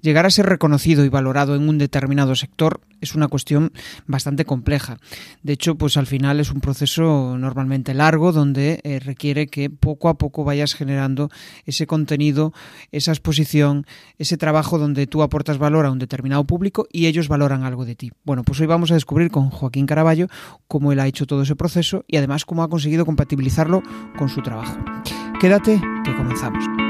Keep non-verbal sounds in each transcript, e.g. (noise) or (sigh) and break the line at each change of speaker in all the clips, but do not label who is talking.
llegar a ser reconocido y valorado en un determinado sector es una cuestión bastante compleja. De hecho, pues al final es un proceso normalmente largo donde eh, requiere que poco a poco vayas generando ese contenido, esa exposición, ese trabajo donde tú aportas valor a un determinado público y ellos valoran algo de ti. Bueno, pues hoy vamos a descubrir con Joaquín Caraballo cómo él ha hecho todo ese proceso y además cómo ha conseguido compatibilizarlo con su trabajo. Quédate que comenzamos.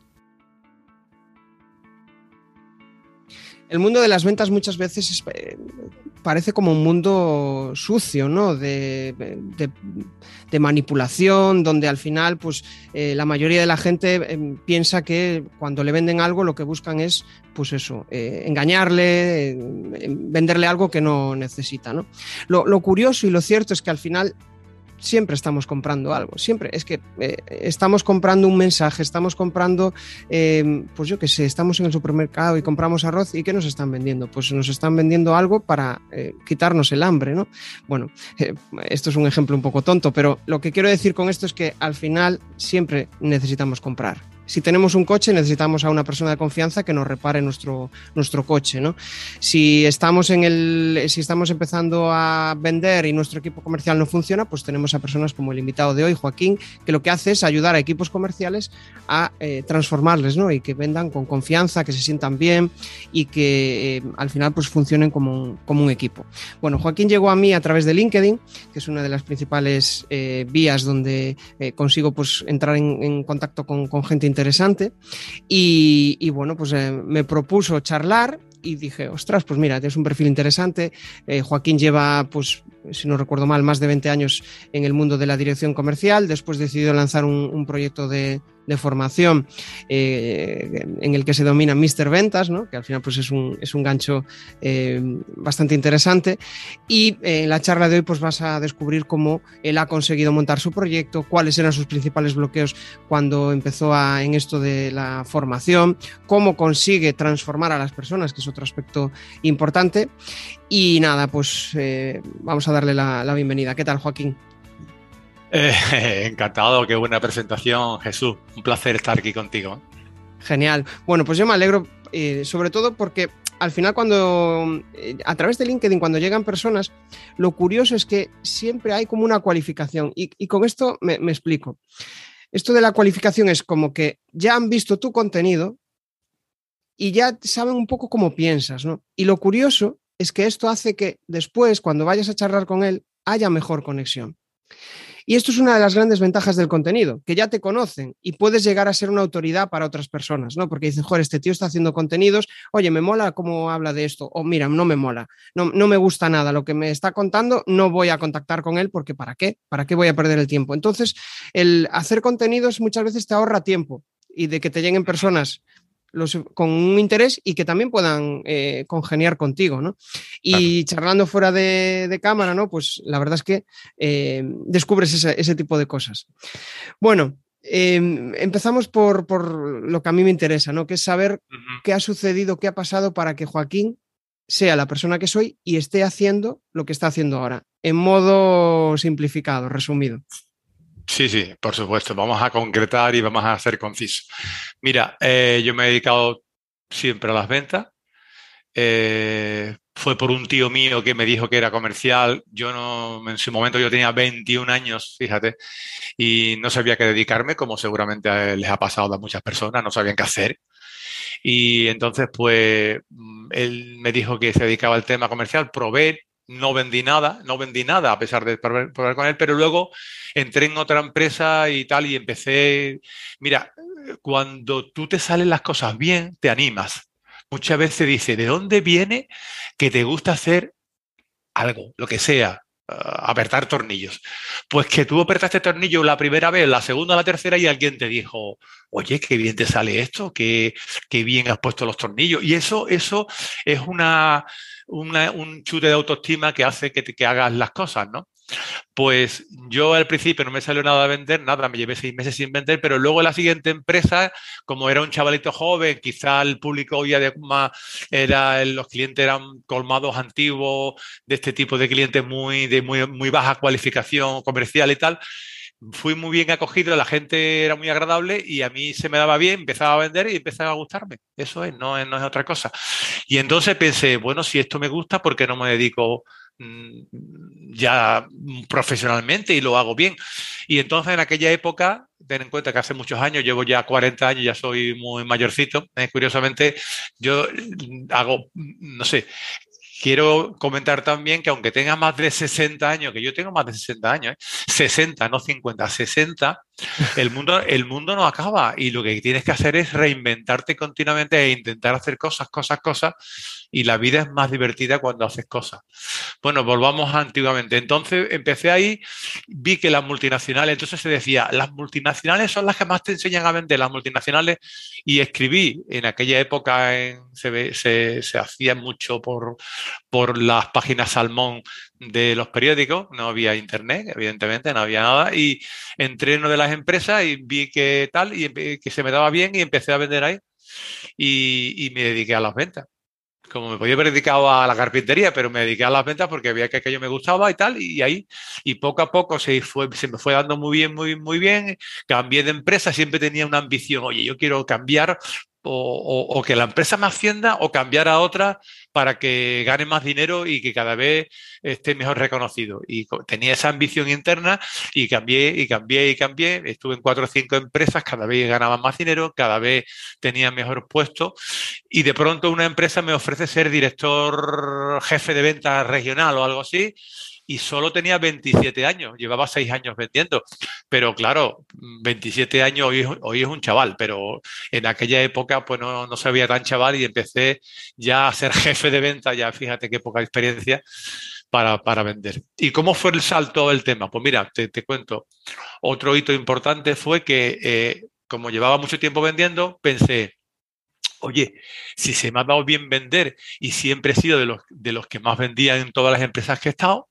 El mundo de las ventas muchas veces eh, parece como un mundo sucio, ¿no? De, manipulación, donde al final, pues eh, la mayoría de la gente eh, piensa que cuando le venden algo lo que buscan es, pues eso, eh, engañarle, venderle algo que no necesita, ¿no? lo, curioso y lo cierto es que al final siempre estamos comprando algo, siempre. Es que eh, estamos comprando un mensaje, estamos comprando, eh, pues yo qué sé, estamos en el supermercado y compramos arroz y ¿qué nos están vendiendo? Pues nos están vendiendo algo para eh, quitarnos el hambre, ¿no? Bueno, esto es un ejemplo un poco tonto, pero lo que quiero decir con esto es que al final siempre necesitamos comprar si tenemos un coche, necesitamos a una persona de confianza que nos repare nuestro, nuestro coche. ¿no? Si, estamos en el, si estamos empezando a vender y nuestro equipo comercial no funciona, pues tenemos a personas como el invitado de hoy, Joaquín, que lo que hace es ayudar a equipos comerciales a eh, transformarles ¿no? y que vendan con confianza, que se sientan bien y que eh, al final pues, funcionen como un, como un equipo. Bueno, Joaquín llegó a mí a través de LinkedIn, que es una de las principales eh, vías donde consigo pues, entrar en, contacto con, con gente interesante interesante. Y, bueno, pues eh, me propuso charlar y dije, ostras, pues mira, tienes un perfil interesante. Eh, Joaquín lleva, pues, si no recuerdo mal, más de 20 años en el mundo de la dirección comercial. Después decidió lanzar un proyecto de, formación eh, en el que se domina Mr. Ventas, ¿no? que al final pues es un, es un gancho eh, bastante interesante. Y eh, en la charla de hoy pues vas a descubrir cómo él ha conseguido montar su proyecto, cuáles eran sus principales bloqueos cuando empezó a, en esto de la formación, cómo consigue transformar a las personas, que es otro aspecto importante. Y nada, pues vamos a darle la, la bienvenida. ¿Qué tal, Joaquín?
Eh, (laughs) encantado, qué buena presentación, Jesús. Un placer estar aquí contigo.
Genial. Bueno, pues yo me alegro, eh, sobre todo porque al final cuando, eh, a través de LinkedIn, cuando llegan personas, lo curioso es que siempre hay como una cualificación. Y, con esto me, me, explico. Esto de la cualificación es como que ya han visto tu contenido y ya saben un poco cómo piensas, ¿no? Y lo curioso es que esto hace que después, cuando vayas a charlar con él, haya mejor conexión. Y esto es una de las grandes ventajas del contenido, que ya te conocen y puedes llegar a ser una autoridad para otras personas, ¿no? Porque dicen, joder, este tío está haciendo contenidos, oye, me mola cómo habla de esto, o mira, no me mola, no, no me gusta nada lo que me está contando, no voy a contactar con él porque ¿para qué? ¿Para qué voy a perder el tiempo? Entonces, el hacer contenidos muchas veces te ahorra tiempo y de que te lleguen personas con un interés y que también puedan eh, congeniar contigo, ¿no? Y charlando fuera de, cámara, ¿no? Pues la verdad es que eh, descubres ese, tipo de cosas. Bueno, em, empezamos por, lo que a mí me interesa, ¿no? Que es saber qué ha sucedido, qué ha pasado para que Joaquín sea la persona que soy y esté haciendo lo que está haciendo ahora, en modo simplificado, resumido.
Sí, sí, por supuesto. Vamos a concretar y vamos a ser concisos. Mira, eh, yo me he dedicado siempre a las ventas. Eh, fue por un tío mío que me dijo que era comercial. Yo no, en su momento yo tenía 21 años, fíjate, y no sabía qué dedicarme, como seguramente les ha pasado a muchas personas, no sabían qué hacer. Y entonces, pues, mm, él me dijo que se dedicaba al tema comercial, probé, no vendí nada, no vendí nada a pesar de probar con él, pero luego entré en otra empresa y tal y empecé, mira, cuando tú te salen las cosas bien, te animas. Muchas veces dice, ¿de dónde viene que te gusta hacer algo, lo que sea? Apretar tornillos. Pues que tú apretaste tornillo la primera vez, la segunda, la tercera y alguien te dijo, oye, qué bien te sale esto, qué, bien has puesto los tornillos. Y eso, eso es una, un chute de autoestima que hace que, que hagas las cosas, ¿no? Pues yo al principio no me salió nada de vender, nada, me llevé seis meses sin vender, pero luego la siguiente empresa, como era un chavalito joven, quizá el público ya de más era, los clientes eran colmados antiguos, de este tipo de clientes muy, de muy, baja cualificación comercial y tal, fui muy bien acogido, la gente era muy agradable y a mí se me daba bien, empezaba a vender y empezaba a gustarme. Eso es, no, no es otra cosa. Y entonces pensé, bueno, si esto me gusta, ¿por qué no me dedico ya profesionalmente y lo hago bien. Y entonces en aquella época, ten en cuenta que hace muchos años, llevo ya 40 años, ya soy muy mayorcito, eh, curiosamente yo hago, no sé, quiero comentar también que aunque tenga más de 60 años, que yo tengo más de 60 años, 60, ¿eh? no 50, 60, el mundo, el mundo no acaba y lo que tienes que hacer es reinventarte continuamente e intentar hacer cosas, cosas, cosas y la vida es más divertida cuando haces cosas. Bueno, volvamos a antiguamente. Entonces empecé ahí, vi que las multinacionales, entonces se decía, las multinacionales son las que más te enseñan a vender, las multinacionales, y escribí, en aquella época se, se, hacía mucho por, por las páginas Salmón de los periódicos, no había internet, evidentemente, no había nada, y entré en una de las empresas y vi que tal, y que se me daba bien y empecé a vender ahí y, y me dediqué a las ventas. Como me podía haber dedicado a la carpintería, pero me dediqué a las ventas porque veía que aquello me gustaba y tal, y ahí, y poco a poco se, fue, se me fue dando muy bien, muy, muy bien, cambié de empresa, siempre tenía una ambición, oye, yo quiero cambiar o, que la empresa me ascienda o cambiar a otra para que gane más dinero y que cada vez esté mejor reconocido. Y tenía esa ambición interna y cambié y cambié y cambié. Estuve en cuatro o cinco empresas, cada vez ganaba más dinero, cada vez tenía mejor puesto y de pronto una empresa me ofrece ser director jefe de ventas regional o algo así y solo tenía 27 años, llevaba 6 años vendiendo. Pero claro, 27 años hoy, es un chaval, pero en aquella época pues no, no se veía tan chaval y empecé ya a ser (laughs) jefe de venta, ya fíjate qué poca experiencia. Para, para, vender. ¿Y cómo fue el salto del tema? Pues mira, te, te cuento. Otro hito importante fue que, eh, como llevaba mucho tiempo vendiendo, pensé, oye, si se me ha dado bien vender y siempre he sido de los, de los que más vendían en todas las empresas que he estado,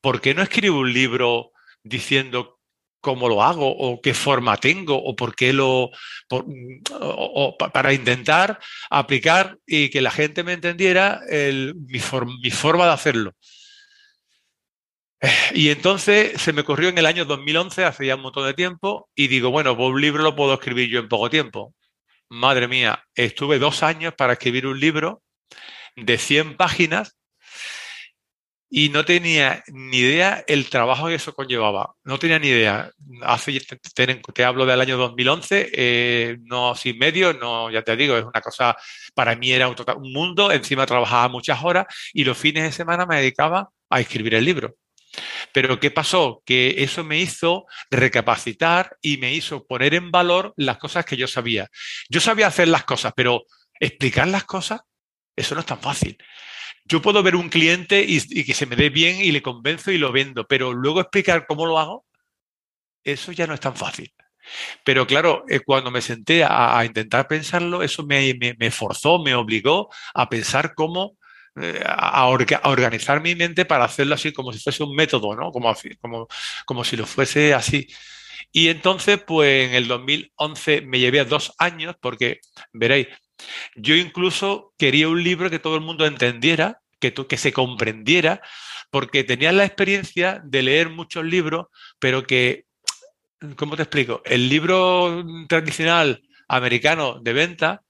¿por qué no escribo un libro diciendo cómo lo hago o qué forma tengo o por qué lo para intentar aplicar y que la gente me entendiera mi, forma de hacerlo. Y entonces se me ocurrió en el año 2011, hace ya un montón de tiempo, y digo, bueno, pues un libro lo puedo escribir yo en poco tiempo. Madre mía, estuve dos años para escribir un libro de 100 páginas y no tenía ni idea el trabajo que eso conllevaba. No tenía ni idea. Hace, te, hablo del año 2011, eh, no sin medio, no, ya te digo, es una cosa, para mí era un, un mundo, encima trabajaba muchas horas y los fines de semana me dedicaba a escribir el libro. Pero ¿qué pasó? Que eso me hizo recapacitar y me hizo poner en valor las cosas que yo sabía. Yo sabía hacer las cosas, pero explicar las cosas, eso no es tan fácil yo puedo ver un cliente y, que se me dé bien y le convenzo y lo vendo, pero luego explicar cómo lo hago, eso ya no es tan fácil. Pero claro, eh, cuando me senté a, intentar pensarlo, eso me, forzó, me obligó a pensar cómo, eh, a, organizar mi mente para hacerlo así como si fuese un método, ¿no? Como, como, como si lo fuese así. Y entonces, pues en el 2011 me llevé dos años, porque veréis, yo incluso quería un libro que todo el mundo entendiera, que, se comprendiera, porque tenía la experiencia de leer muchos libros, pero que, ¿cómo te explico? El libro tradicional americano de venta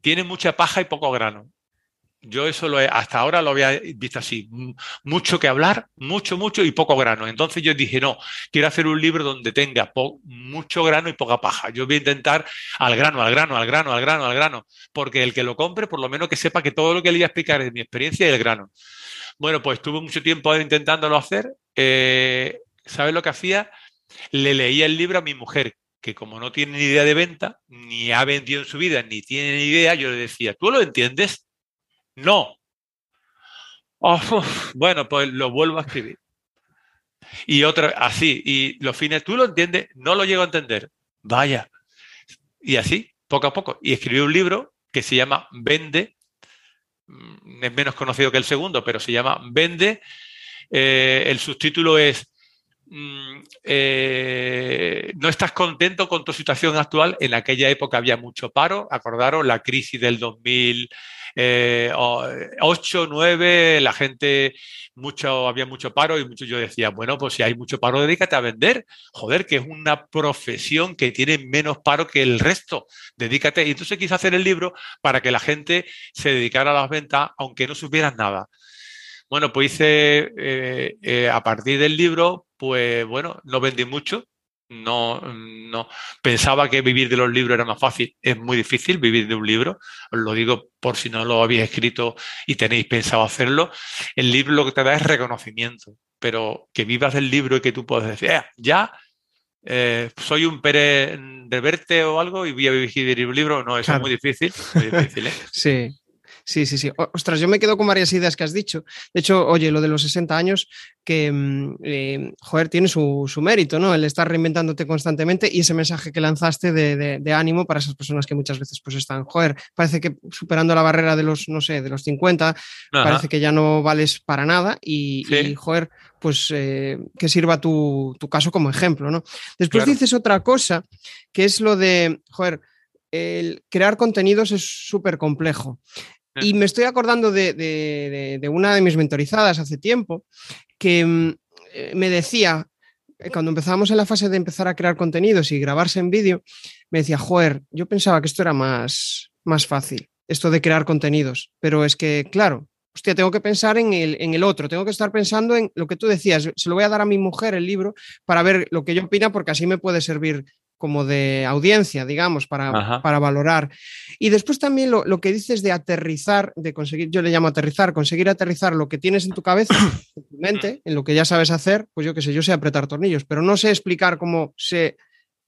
tiene mucha paja y poco grano. Yo eso lo he, hasta ahora lo había visto así, mucho que hablar, mucho, mucho y poco grano. Entonces yo dije, no, quiero hacer un libro donde tenga mucho grano y poca paja. Yo voy a intentar al grano, al grano, al grano, al grano, al grano, porque el que lo compre, por lo menos que sepa que todo lo que le voy a explicar es mi experiencia y el grano. Bueno, pues estuve mucho tiempo intentándolo hacer. Eh, ¿Sabes lo que hacía? Le leía el libro a mi mujer, que como no tiene ni idea de venta, ni ha vendido en su vida, ni tiene ni idea, yo le decía, ¿tú lo entiendes? No. Oh, bueno, pues lo vuelvo a escribir. Y otra, así, y los fines, ¿tú lo entiendes? No lo llego a entender. Vaya. Y así, poco a poco. Y escribí un libro que se llama Vende, mm, es menos conocido que el segundo, pero se llama Vende. Eh, el subtítulo es mm, eh, no estás contento con tu situación actual. En aquella época había mucho paro, acordaros, la crisis del 2008, 9, eh, la gente, mucho, había mucho paro y mucho, yo decía, bueno, pues si hay mucho paro, dedícate a vender. Joder, que es una profesión que tiene menos paro que el resto. Dedícate. Y entonces quise hacer el libro para que la gente se dedicara a las ventas, aunque no supieran nada. Bueno, pues hice, eh, eh, a partir del libro, pues bueno, no vendí mucho, no, no pensaba que vivir de los libros era más fácil. Es muy difícil vivir de un libro. Os lo digo por si no lo habéis escrito y tenéis pensado hacerlo. El libro lo que te da es reconocimiento, pero que vivas del libro y que tú puedas decir, eh, ya eh, soy un Pérez de verte o algo y voy a vivir un libro. No, eso es muy difícil. Muy difícil (laughs)
sí. Sí, sí, sí. Ostras, yo me quedo con varias ideas que has dicho. De hecho, oye, lo de los 60 años, que, mm, eh, joder, tiene su, mérito, ¿no? El estar reinventándote constantemente y ese mensaje que lanzaste de, ánimo para esas personas que muchas veces pues están, joder, parece que superando la barrera de los, no sé, de los 50, parece que ya no vales para nada y, joder, pues eh, que sirva tu, caso como ejemplo, ¿no? Después dices otra cosa, que es lo de, joder, el crear contenidos es súper complejo. Y me estoy acordando de, una de mis mentorizadas hace tiempo que mm, eh, me decía, eh, cuando empezábamos en la fase de empezar a crear contenidos y grabarse en vídeo, me decía, joder, yo pensaba que esto era más, más fácil, esto de crear contenidos, pero es que, claro, hostia, tengo que pensar en el, en el otro, tengo que estar pensando en lo que tú decías, se lo voy a dar a mi mujer el libro para ver lo que ella opina porque así me puede servir como de audiencia, digamos, para, para valorar. Y después también lo, que dices de aterrizar, de conseguir, yo le llamo aterrizar, conseguir aterrizar lo que tienes en tu cabeza, en tu mente, en lo que ya sabes hacer, pues yo qué sé, yo sé apretar tornillos, pero no sé explicar cómo se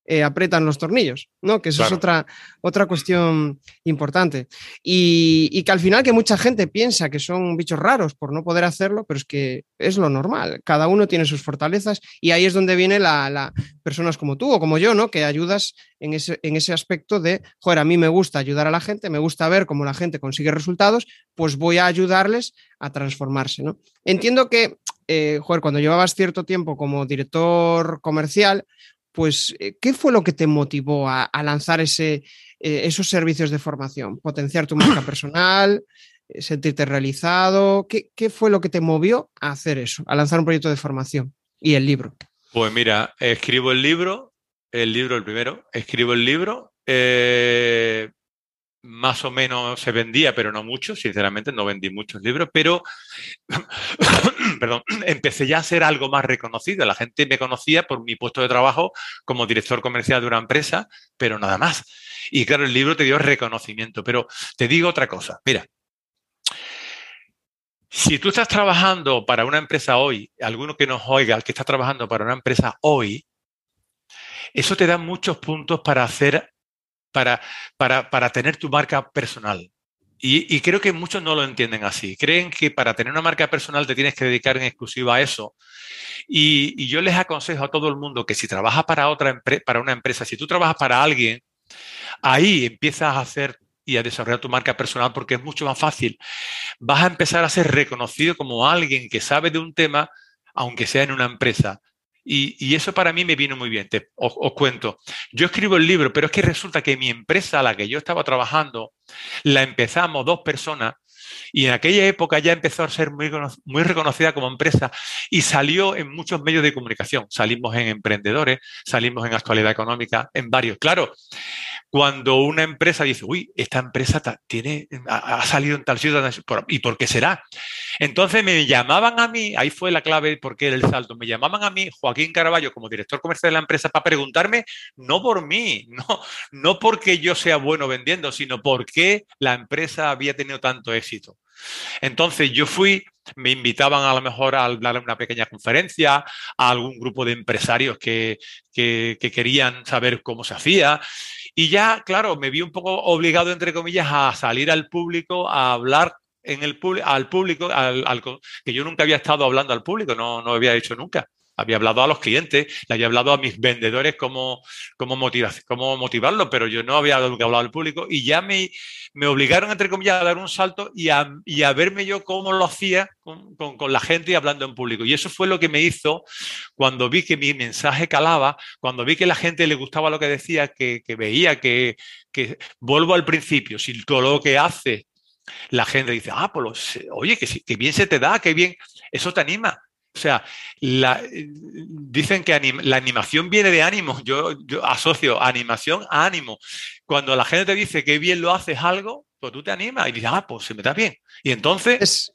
eh, apretan los tornillos, ¿no? Que eso es otra, otra cuestión importante. Y, que al final que mucha gente piensa que son bichos raros por no poder hacerlo, pero es que es lo normal. Cada uno tiene sus fortalezas y ahí es donde viene la, personas como tú o como yo, ¿no? Que ayudas en ese, en ese aspecto de, joder, a mí me gusta ayudar a la gente, me gusta ver cómo la gente consigue resultados, pues voy a ayudarles a transformarse, ¿no? Entiendo que, eh, joder, cuando llevabas cierto tiempo como director comercial, pues, eh, ¿qué fue lo que te motivó a, lanzar ese, eh, esos servicios de formación? ¿Potenciar tu marca (clears throat) personal? Eh, ¿Sentirte realizado? ¿Qué, fue lo que te movió a hacer eso, a lanzar un proyecto de formación y el libro?
Pues mira, escribo el libro, el libro el primero, escribo el libro, más o menos se vendía, pero no mucho, sinceramente, no vendí muchos libros, pero (coughs) perdón, (coughs) empecé ya a ser algo más reconocido. La gente me conocía por mi puesto de trabajo como director comercial de una empresa, pero nada más. Y claro, el libro te dio reconocimiento, pero te digo otra cosa, mira. Si tú estás trabajando para una empresa hoy, alguno que nos oiga, el que está trabajando para una empresa hoy, eso te da muchos puntos para hacer para, para, para tener tu marca personal. Y, creo que muchos no lo entienden así. Creen que para tener una marca personal te tienes que dedicar en exclusiva a eso. Y, yo les aconsejo a todo el mundo que si trabajas para, otra para una empresa, si tú trabajas para alguien, ahí empiezas a hacer y a desarrollar tu marca personal porque es mucho más fácil. Vas a empezar a ser reconocido como alguien que sabe de un tema, aunque sea en una empresa. Y, eso para mí me vino muy bien. Te, os, cuento. Yo escribo el libro, pero es que resulta que mi empresa a la que yo estaba trabajando, la empezamos dos personas y en aquella época ya empezó a ser muy, reconocida como empresa y salió en muchos medios de comunicación. Salimos en Emprendedores, salimos en Actualidad Económica, en varios. Claro, cuando una empresa dice, uy, esta empresa tiene, ha, salido en tal ciudad, ¿y por qué será? Entonces me llamaban a mí, ahí fue la clave porque era el salto, me llamaban a mí, Joaquín Caraballo, como director comercial de la empresa, para preguntarme, no por mí, (laughs) no, no porque yo sea bueno vendiendo, sino porque la empresa había tenido tanto éxito. Entonces yo fui, me invitaban a lo mejor a en una pequeña conferencia, a algún grupo de empresarios que, que, querían saber cómo se hacía. Y ya, claro, me vi un poco obligado, entre comillas, a salir al público, a hablar en el al público, al, que yo nunca había estado hablando al público, no, no había hecho nunca. Había hablado a los clientes, le había hablado a mis vendedores cómo, cómo, cómo motivarlo, pero yo no había hablado al público y ya me, me obligaron, entre comillas, a dar un salto y a, y a verme yo cómo lo hacía con, con, la gente y hablando en público. Y eso fue lo que me hizo cuando vi que mi mensaje calaba, cuando vi que la gente le gustaba lo que decía, que, que veía que, que, vuelvo al principio, si todo lo que hace la gente dice, ah, pues oye, que, que bien se te da, que bien, eso te anima. O sea, dicen que la animación viene de ánimo. Yo, yo, asocio animación a ánimo. Cuando la gente te dice que bien lo haces algo, pues tú te animas y dices, ah, pues se me da bien. Y entonces...
Es,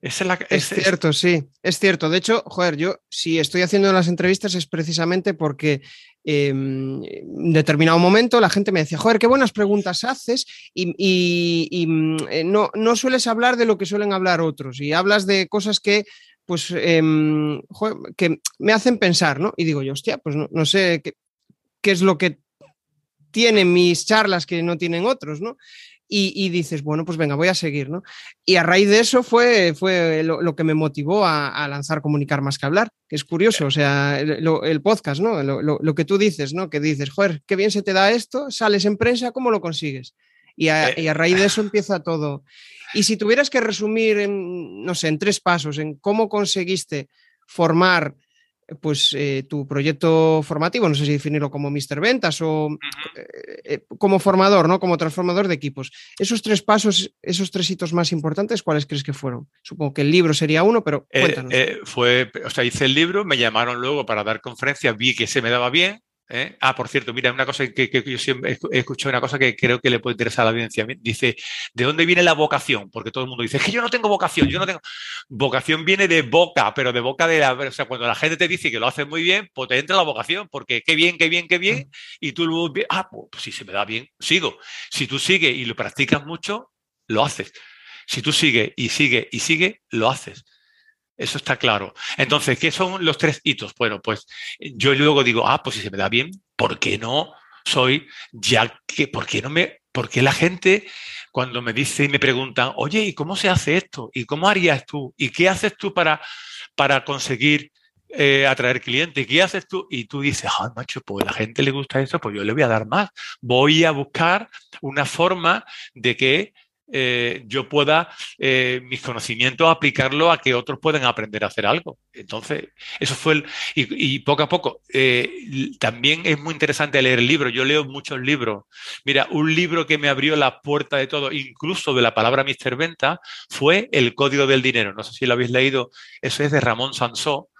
es, cierto, sí, es cierto. De hecho, joder, yo si estoy haciendo las entrevistas es precisamente porque em, en determinado momento la gente me decía, joder, qué buenas preguntas haces y, mm, eh, no, no, sueles hablar de lo que suelen hablar otros y hablas de cosas que pues em, que me hacen pensar, ¿no? Y digo yo, hostia, pues no, sé qué, es lo que tienen mis charlas que no tienen otros, ¿no? Y, dices, bueno, pues venga, voy a seguir, ¿no? Y a raíz de eso fue, fue lo, que me motivó a, lanzar Comunicar más que hablar, que es curioso, o sea, el, podcast, ¿no? Lo, que tú dices, ¿no? Que dices, joder, qué bien se te da esto, sales en prensa, ¿cómo lo consigues? Y a, eh. y a raíz de eso empieza todo. Y si tuvieras que resumir, en, no sé, en tres pasos, en cómo conseguiste formar pues eh, tu proyecto formativo, no sé si definirlo como Mister Ventas o eh, eh, como formador, ¿no? Como transformador de equipos. Esos tres pasos, esos tres hitos más importantes, ¿cuáles crees que fueron? Supongo que el libro sería uno, pero cuéntanos.
fue, o sea, hice el libro, me llamaron luego para dar conferencias, vi que se me daba bien, ¿eh? Ah, por cierto, mira, una cosa que, yo siempre he escuchado, una cosa que creo que le puede interesar a la audiencia. Dice, ¿de dónde viene la vocación? Porque todo el mundo dice, es que yo no tengo vocación, yo no tengo. Vocación viene de boca, pero de boca de la. O sea, cuando la gente te dice que lo hace muy bien, pues te entra la vocación, porque qué bien, qué bien, qué bien, y tú luego, ah, pues, pues si se me da bien, sigo. Si tú sigues y lo practicas mucho, lo haces. Si tú sigues y sigues y sigues, lo haces. Eso está claro. Entonces, ¿qué son los tres hitos? Bueno, pues yo luego digo, ah, pues si se me da bien, ¿por qué no soy ya que, por qué no me, por qué la gente cuando me dice y me preguntan, oye, ¿y cómo se hace esto? ¿Y cómo harías tú? ¿Y qué haces tú para, para conseguir eh, atraer clientes? ¿Qué haces tú? Y tú dices, ah, macho, pues a la gente le gusta eso, pues yo le voy a dar más. Voy a buscar una forma de que eh, yo pueda eh, mis conocimientos aplicarlo a que otros puedan aprender a hacer algo. Entonces, eso fue el... Y, poco a poco, eh, también es muy interesante leer libros. Yo leo muchos libros. Mira, un libro que me abrió la puerta de todo, incluso de la palabra Mr. Venta, fue El Código del Dinero. No sé si lo habéis leído. Eso es de Ramón Sansó,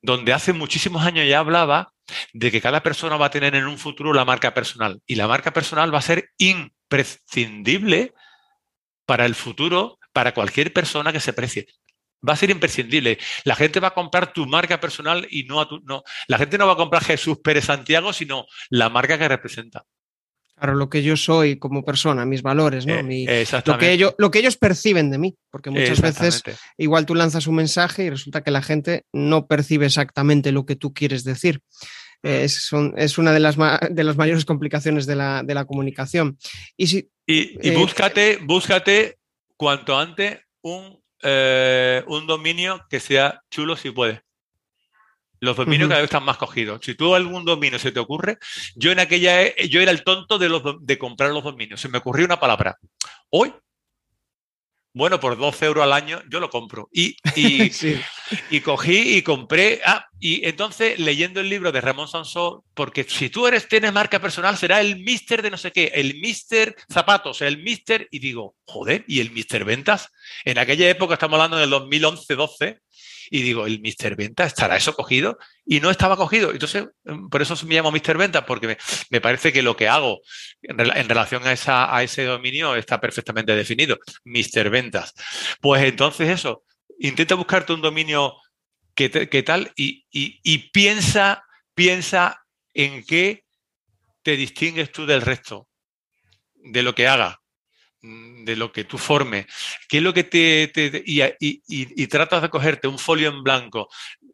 donde hace muchísimos años ya hablaba de que cada persona va a tener en un futuro la marca personal. Y la marca personal va a ser imprescindible para el futuro, para cualquier persona que se precie. Va a ser imprescindible. La gente va a comprar tu marca personal y no a tu. No. La gente no va a comprar Jesús Pérez Santiago, sino la marca que representa.
Claro, lo que yo soy como persona, mis valores, ¿no? Eh, lo, que ellos, lo que ellos perciben de mí, porque muchas veces igual tú lanzas un mensaje y resulta que la gente no percibe exactamente lo que tú quieres decir. Es, es, una de las, de las mayores complicaciones de la, de la comunicación.
Y, si, y, eh, búscate, búscate cuanto antes un, eh, un dominio que sea chulo si puedes. Los dominios cada vez están más cogidos. Si tú algún dominio se te ocurre, yo en aquella yo era el tonto de, los, de comprar los dominios. Se me ocurrió una palabra. Hoy bueno, por 12 euros al año yo lo compro. Y, (laughs) y, cogí y compré. Ah, y entonces leyendo el libro de Ramón Sansó, porque si tú eres, tienes marca personal, será el mister de no sé qué, el mister zapatos, el mister. Y digo, joder, ¿y el mister ventas? En aquella época, estamos hablando del 2011-12, y digo, ¿el Mr. Venta estará eso cogido? Y no estaba cogido. Entonces, por eso me llamo Mr. Venta, porque me, parece que lo que hago en, relación a, esa, a ese dominio está perfectamente definido. Mr. Ventas. Pues entonces eso, intenta buscarte un dominio que, tal y, y piensa, piensa en qué te distingues tú del resto, de lo que haga Mm, de lo que tú formes, qué es lo que te... y, tratas de cogerte un folio en blanco,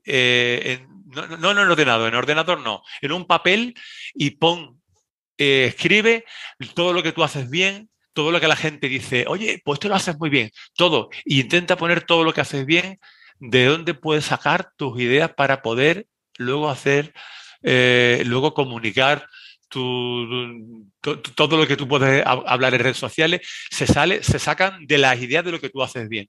eh, no, no, en ordenador, en ordenador no, en un papel y pon, eh, escribe todo lo que tú haces bien, todo lo que la gente dice, oye, pues tú lo haces muy bien, todo, y intenta poner todo lo que haces bien de dónde puedes sacar tus ideas para poder luego hacer, eh, luego comunicar todo lo que tú puedes hablar en redes sociales, se, sale, se sacan de las ideas de lo que tú haces bien.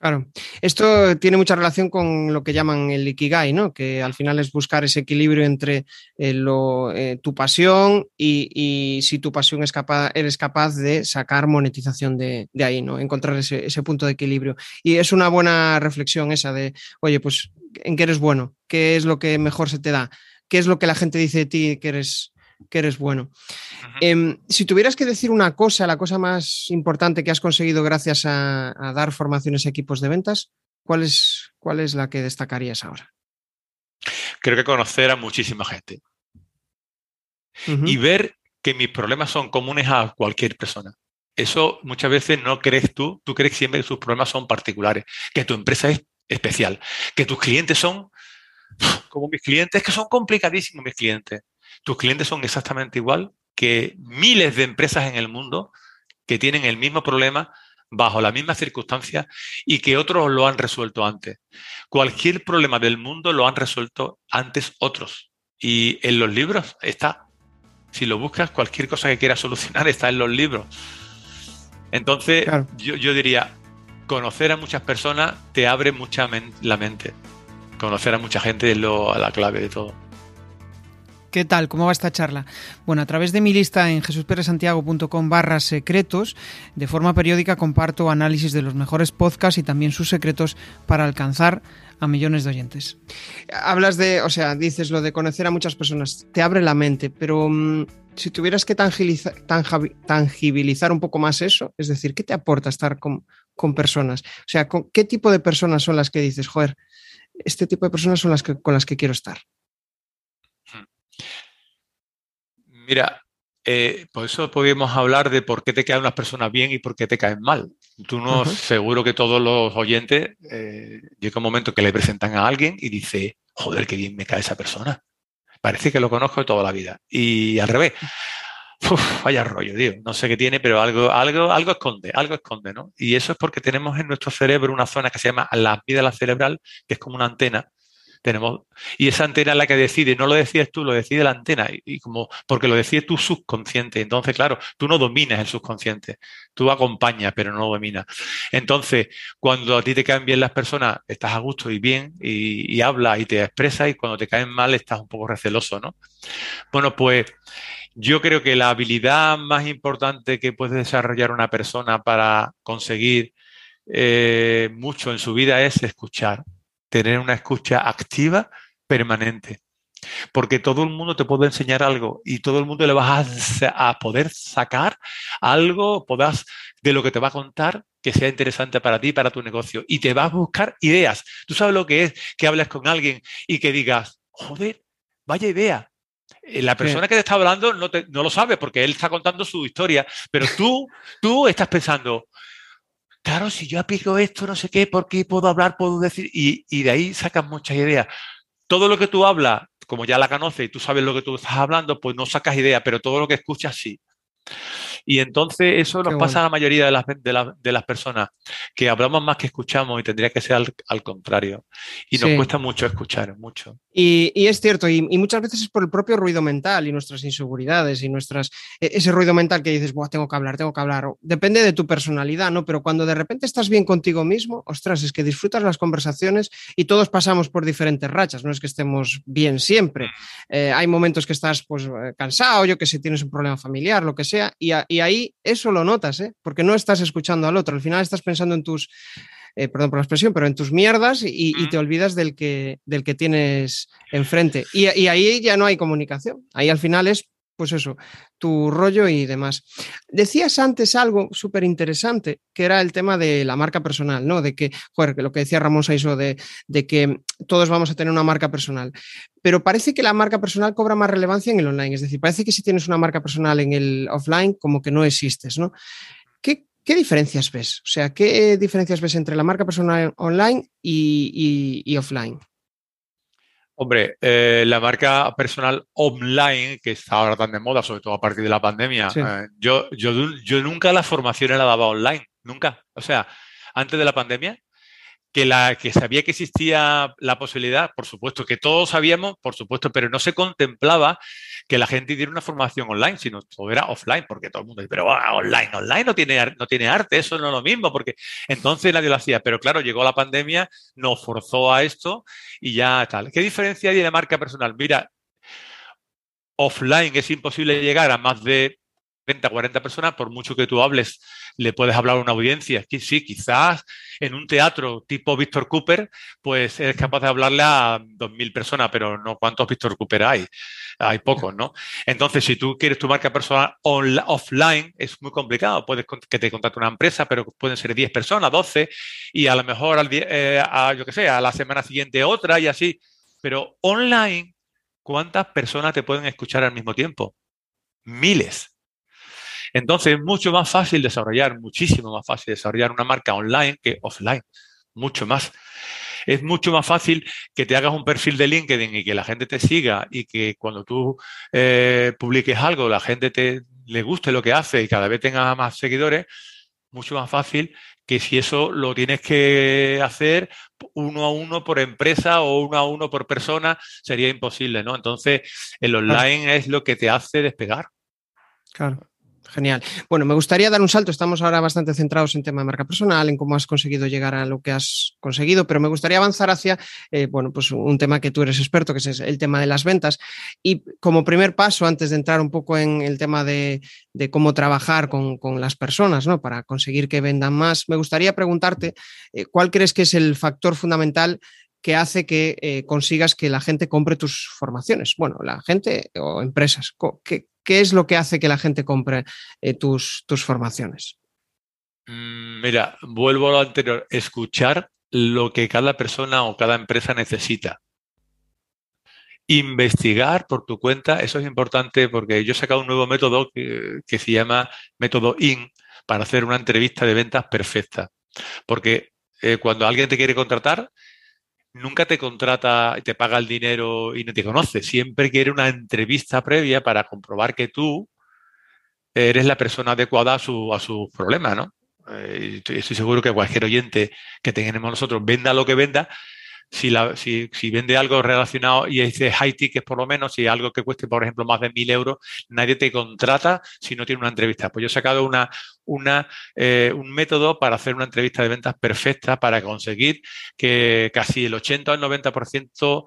Claro, esto tiene mucha relación con lo que llaman el ikigai, ¿no? Que al final es buscar ese equilibrio entre eh, lo, eh, tu pasión y, si tu pasión es capaz, eres capaz de sacar monetización de, ahí, ¿no? Encontrar ese, punto de equilibrio. Y es una buena reflexión esa de, oye, pues, ¿en qué eres bueno? ¿Qué es lo que mejor se te da? ¿Qué es lo que la gente dice de ti que eres, que eres bueno. Em, si tuvieras que decir una cosa, la cosa más importante que has conseguido gracias a, dar formaciones a equipos de ventas, ¿cuál es, ¿cuál es la que destacarías ahora?
Creo que conocer a muchísima gente y ver que mis problemas son comunes a cualquier persona. Eso muchas veces no crees tú, tú crees siempre que sus problemas son particulares, que tu empresa es especial, que tus clientes son como mis clientes, que son complicadísimos mis clientes tus clientes son exactamente igual que miles de empresas en el mundo que tienen el mismo problema bajo las mismas circunstancias y que otros lo han resuelto antes. Cualquier problema del mundo lo han resuelto antes otros. Y en los libros está. Si lo buscas, cualquier cosa que quieras solucionar está en los libros. Entonces, yo, diría, conocer a muchas personas te abre mucha la mente. Conocer a mucha gente es lo, la clave de todo.
¿Qué tal? ¿Cómo va esta charla? Bueno, a través de mi lista en jesusperesantiago.com barra secretos, de forma periódica comparto análisis de los mejores podcasts y también sus secretos para alcanzar a millones de oyentes.
Hablas de, o sea, dices lo de conocer a muchas personas, te abre la mente, pero mm, si tuvieras que tangibilizar un poco más eso, es decir, ¿qué te aporta estar con, personas? O sea, ¿qué tipo de personas son las que dices, joder, este tipo de personas son las que, con las que quiero estar?
Mira, eh, por eso podemos hablar de por qué te caen unas personas bien y por qué te caen mal. Tú no, seguro que todos los oyentes eh, llega un momento que le presentan a alguien y dice, joder, qué bien me cae esa persona. Parece que lo conozco de toda la vida. Y al revés. vaya rollo, tío. No sé qué tiene, pero algo, algo, algo esconde, algo esconde, ¿no? Y eso es porque tenemos en nuestro cerebro una zona que se llama la amígdala cerebral, que es como una antena, tenemos, y esa antena es la que decide, no lo decides tú, lo decide la antena, y, como, porque lo decide tu subconsciente. Entonces, claro, tú no dominas el subconsciente, tú acompañas, pero no dominas. Entonces, cuando a ti te caen bien las personas, estás a gusto y bien, y, y hablas y te expresas, y cuando te caen mal, estás un poco receloso, ¿no? Bueno, pues yo creo que la habilidad más importante que puede desarrollar una persona para conseguir eh, mucho en su vida es escuchar tener una escucha activa permanente. Porque todo el mundo te puede enseñar algo y todo el mundo le vas a, poder sacar algo podás, de lo que te va a contar que sea interesante para ti, para tu negocio. Y te vas a buscar ideas. Tú sabes lo que es que hables con alguien y que digas, joder, vaya idea. Eh, la persona que te está hablando no, no lo sabe porque él está contando su historia, pero tú, tú estás pensando, claro, si yo aplico esto, no sé qué, ¿por qué puedo hablar, puedo decir? Y, de ahí sacas muchas ideas. Todo lo que tú hablas, como ya la conoces y tú sabes lo que tú estás hablando, pues no sacas ideas, pero todo lo que escuchas sí. Y entonces eso nos pasa a la mayoría de las, de, las personas, que hablamos más que escuchamos y tendría que ser al, contrario. Y nos cuesta mucho escuchar, mucho.
Y, es cierto, y, muchas veces es por el propio ruido mental y nuestras inseguridades y nuestras, e, ese ruido mental que dices, tengo que hablar, tengo que hablar. Depende de tu personalidad, ¿no? Pero cuando de repente estás bien contigo mismo, ostras, es que disfrutas las conversaciones y todos pasamos por diferentes rachas, no es que estemos bien siempre. Mm. Eh, hay momentos que estás pues eh, cansado, yo que sé, tienes un problema familiar, lo que sea, y, y ahí eso lo notas, ¿eh? porque no estás escuchando al otro, al final estás pensando en tus, eh, perdón por la expresión, pero en tus mierdas y, te olvidas del que, del que tienes enfrente. Y, y, ahí ya no hay comunicación, ahí al final es pues eso, tu rollo y demás. Decías antes algo súper interesante, que era el tema de la marca personal, ¿no? De que, joder, que lo que decía Ramón Saiso, de, de que todos vamos a tener una marca personal. Pero parece que la marca personal cobra más relevancia en el online, es decir, parece que si tienes una marca personal en el offline, como que no existes, ¿no? ¿Qué, diferencias ves? O sea, ¿qué diferencias ves entre la marca personal online y offline?
Hombre, eh, la marca personal online, que está ahora tan de moda, sobre todo a partir de la pandemia, eh, yo, yo, nunca las formaciones la daba online, nunca. O sea, antes de la pandemia, que, la, que sabía que existía la posibilidad, por supuesto, que todos sabíamos, por supuesto, pero no se contemplaba que la gente diera una formación online, sino todo era offline, porque todo el mundo dice, pero ah, online, online no tiene, no tiene arte, eso no es lo mismo, porque entonces nadie lo hacía. Pero claro, llegó la pandemia, nos forzó a esto y ya tal. ¿Qué diferencia hay de marca personal? Mira, offline es imposible llegar a más de 30, 40 personas, por mucho que tú hables, le puedes hablar a una audiencia. Sí, quizás en un teatro tipo Víctor Cooper, pues eres capaz de hablarle a 2.000 personas, pero no cuántos Víctor Cooper hay. Hay pocos, ¿no? Entonces, si tú quieres tu marca personal offline, es muy complicado. Puedes que te contacte una empresa, pero pueden ser 10 personas, 12, y a lo mejor, al, eh, a, yo que sé, a la semana siguiente otra y así. Pero online, ¿cuántas personas te pueden escuchar al mismo tiempo? Miles. Entonces es mucho más fácil desarrollar, muchísimo más fácil desarrollar una marca online que offline, mucho más. Es mucho más fácil que te hagas un perfil de LinkedIn y que la gente te siga y que cuando tú eh, publiques algo, la gente te le guste lo que hace y cada vez tenga más seguidores, mucho más fácil que si eso lo tienes que hacer uno a uno por empresa o uno a uno por persona, sería imposible, ¿no? Entonces, el online es lo que te hace despegar.
Claro. Genial. Bueno, me gustaría dar un salto. Estamos ahora bastante centrados en tema de marca personal, en cómo has conseguido llegar a lo que has conseguido, pero me gustaría avanzar hacia, eh, bueno, pues un tema que tú eres experto, que es el tema de las ventas. Y como primer paso, antes de entrar un poco en el tema de, cómo trabajar con, las personas, ¿no? Para conseguir que vendan más, me gustaría preguntarte, eh, ¿cuál crees que es el factor fundamental que hace que eh, consigas que la gente compre tus formaciones. Bueno, la gente o empresas, ¿qué, qué es lo que hace que la gente compre eh, tus, tus formaciones?
Mm, mira, vuelvo a lo anterior, escuchar lo que cada persona o cada empresa necesita. Investigar por tu cuenta, eso es importante porque yo he sacado un nuevo método que, se llama método IN para hacer una entrevista de ventas perfecta. Porque eh, cuando alguien te quiere contratar, nunca te contrata y te paga el dinero y no te conoce. Siempre quiere una entrevista previa para comprobar que tú eres la persona adecuada a su, a sus problemas, ¿no? Eh, estoy seguro que cualquier oyente que tengamos nosotros, venda lo que venda, si, vende algo relacionado y es de high tickets por lo menos, si algo que cueste, por ejemplo, más de mil euros, nadie te contrata si no tiene una entrevista. Pues yo he sacado una, eh, un método para hacer una entrevista de ventas perfecta para conseguir que casi el 80 o el 90%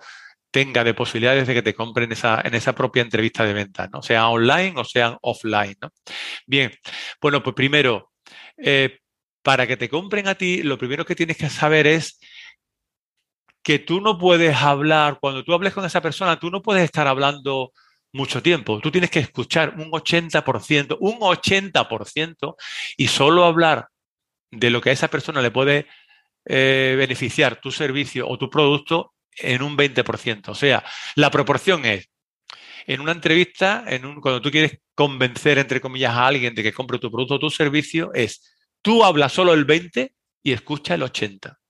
tenga de posibilidades de que te compren esa, en esa propia entrevista de ventas, ¿no? sea online o sea offline. ¿no? Bien, bueno, pues primero, eh, para que te compren a ti, lo primero que tienes que saber es que tú no puedes hablar, cuando tú hables con esa persona, tú no puedes estar hablando mucho tiempo. Tú tienes que escuchar un 80%, un 80% y solo hablar de lo que a esa persona le puede eh, beneficiar tu servicio o tu producto en un 20%. O sea, la proporción es, en una entrevista, en un, cuando tú quieres convencer, entre comillas, a alguien de que compre tu producto o tu servicio, es, tú hablas solo el 20 y escucha el 80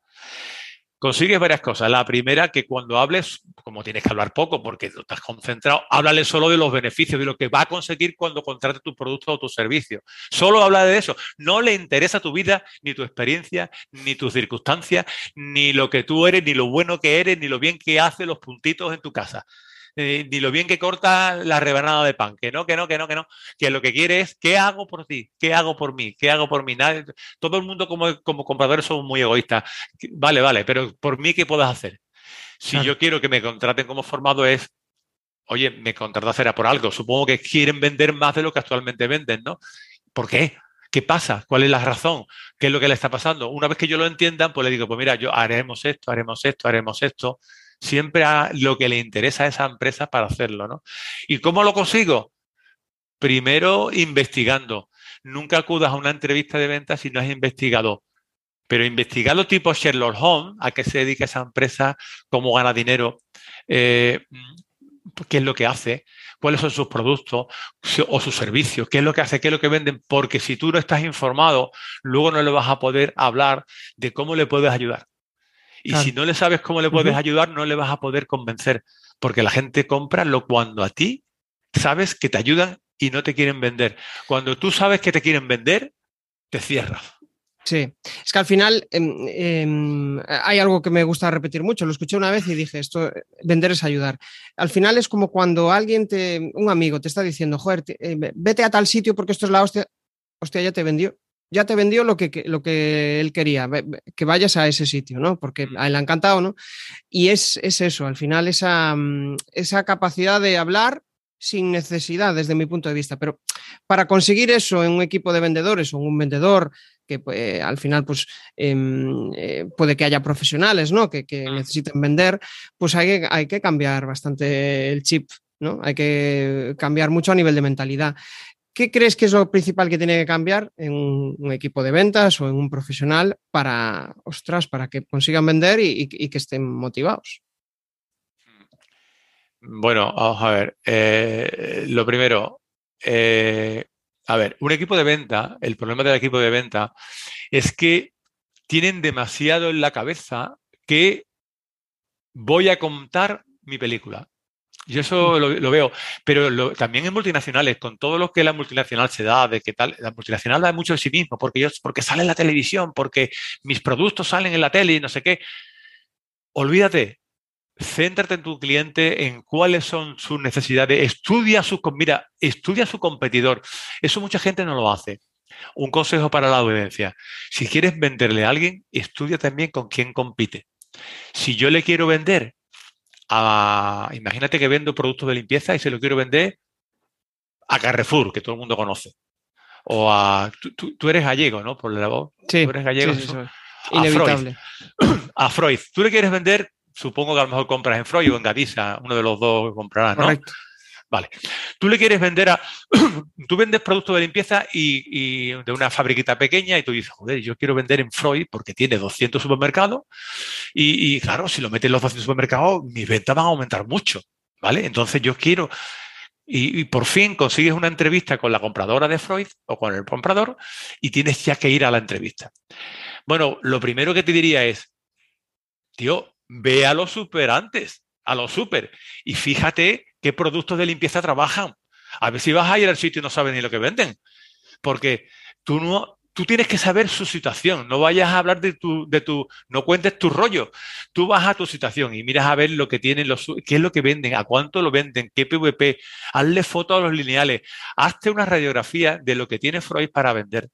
consigues varias cosas. La primera, que cuando hables, como tienes que hablar poco porque estás concentrado, háblale solo de los beneficios, de lo que va a conseguir cuando contrate tu producto o tu servicio. Solo habla de eso. No le interesa tu vida, ni tu experiencia, ni tus circunstancias, ni lo que tú eres, ni lo bueno que eres, ni lo bien que hace los puntitos en tu casa. Eh, ni lo bien que corta la rebanada de pan, que no, que no, que no, que no, que lo que quiere es, ¿qué hago por ti? ¿Qué hago por mí? ¿Qué hago por mí? todo el mundo como, como compradores somos muy egoístas. Vale, vale, pero por mí, ¿qué puedes hacer? Si yo quiero que me contraten como formado es, oye, me contratas será por algo. Supongo que quieren vender más de lo que actualmente venden, ¿no? ¿Por qué? ¿Qué pasa? ¿Cuál es la razón? ¿Qué es lo que le está pasando? Una vez que yo lo entiendan, pues le digo, pues mira, yo haremos esto, haremos esto, haremos esto siempre a lo que le interesa a esa empresa para hacerlo, ¿no? ¿Y cómo lo consigo? Primero, investigando. Nunca acudas a una entrevista de ventas si no has investigado. Pero investigado tipo Sherlock Holmes, a qué se dedica esa empresa, cómo gana dinero, eh, qué es lo que hace, cuáles son sus productos o sus servicios, qué es lo que hace, qué es lo que venden, porque si tú no estás informado, luego no le vas a poder hablar de cómo le puedes ayudar. Y si no le sabes cómo le puedes ayudar, no le vas a poder convencer, porque la gente compra lo cuando a ti sabes que te ayudan y no te quieren vender. Cuando tú sabes que te quieren vender, te cierras.
Sí, es que al final em, em, hay algo que me gusta repetir mucho, lo escuché una vez y dije, esto, vender es ayudar. Al final es como cuando alguien, te, un amigo te está diciendo, joder, eh, vete a tal sitio porque esto es la hostia, hostia, ya te vendió, ya te vendió lo que, lo que él quería, que vayas a ese sitio, ¿no? Porque a él le ha encantado, ¿no? Y es, es eso, al final esa, mm, esa capacidad de hablar sin necesidad desde mi punto de vista. Pero para conseguir eso en un equipo de vendedores o en un vendedor que pues, al final pues em, eh, puede que haya profesionales ¿no? que, que, necesiten vender, pues hay que, hay que cambiar bastante el chip, ¿no? hay que cambiar mucho a nivel de mentalidad. ¿Qué crees que es lo principal que tiene que cambiar en un, equipo de ventas o en un profesional para, para que consigan vender y, y que estén motivados?
Bueno, vamos a ver. Eh, lo primero, eh, a ver, un equipo de venta, el problema del equipo de venta es que tienen demasiado en la cabeza que voy a contar mi película. Yo eso lo, veo, pero también en multinacionales, con todo lo que la multinacional se da, de que tal, la multinacional da mucho de sí mismo, porque, yo, porque sale en la televisión, porque mis productos salen en la tele y no sé qué. Olvídate, céntrate en tu cliente, en cuáles son sus necesidades, estudia su, mira, estudia su competidor. Eso mucha gente no lo hace. Un consejo para la audiencia. Si quieres venderle a alguien, estudia también con quién compite. Si yo le quiero vender a, imagínate que vendo productos de limpieza y se lo quiero vender a Carrefour, que todo el mundo conoce. O a, tú, eres gallego, ¿no? Por la voz.
Sí.
Tú eres gallego.
Inevitable. (clears throat)
a Freud. Tú le quieres vender supongo que a lo mejor compras en Freud o en Gadisa, uno de los dos comprará, ¿no? Correcto. Vale. Tú le quieres vender a. (clears throat) tú vendes productos de limpieza y, de una fabriquita pequeña y tú dices, joder, yo quiero vender en Freud porque tiene 200 supermercados y, claro, si lo metes en los 200 supermercados, mis ventas van a aumentar mucho, ¿vale? Entonces yo quiero. Y, y, por fin consigues una entrevista con la compradora de Freud o con el comprador y tienes ya que ir a la entrevista. Bueno, lo primero que te diría es, tío, ve a los super antes, a los super, y fíjate qué productos de limpieza trabajan. A ver si vas a ir al sitio y no sabes ni lo que venden. Porque tú no, tú tienes que saber su situación. No vayas a hablar de tu, de tu, no cuentes tu rollo. Tú vas a tu situación y miras a ver lo que tienen los, qué es lo que venden, a cuánto lo venden, qué PVP. Hazle fotos a los lineales. Hazte una radiografía de lo que tiene Freud para vender.